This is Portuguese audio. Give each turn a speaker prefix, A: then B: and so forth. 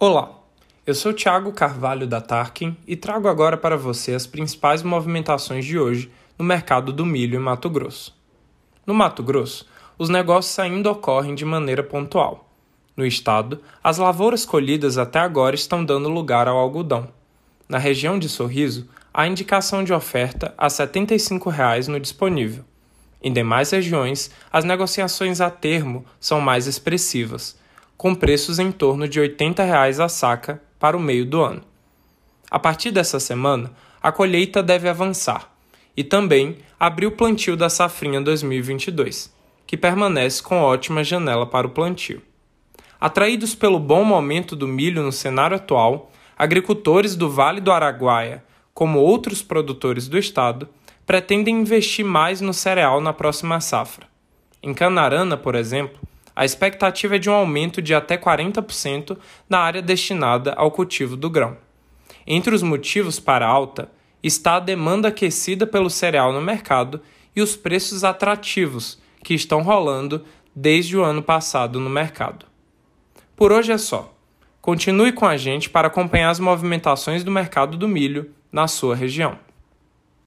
A: Olá, eu sou Thiago Carvalho da Tarkin e trago agora para você as principais movimentações de hoje no mercado do milho em Mato Grosso. No Mato Grosso, os negócios ainda ocorrem de maneira pontual. No estado, as lavouras colhidas até agora estão dando lugar ao algodão. Na região de Sorriso, há indicação de oferta a 75 reais no disponível. Em demais regiões, as negociações a termo são mais expressivas com preços em torno de 80 reais a saca para o meio do ano. A partir dessa semana, a colheita deve avançar e também abrir o plantio da safrinha 2022, que permanece com ótima janela para o plantio. Atraídos pelo bom momento do milho no cenário atual, agricultores do Vale do Araguaia, como outros produtores do estado, pretendem investir mais no cereal na próxima safra. Em Canarana, por exemplo, a expectativa é de um aumento de até 40% na área destinada ao cultivo do grão. Entre os motivos para a alta está a demanda aquecida pelo cereal no mercado e os preços atrativos que estão rolando desde o ano passado no mercado. Por hoje é só. Continue com a gente para acompanhar as movimentações do mercado do milho na sua região.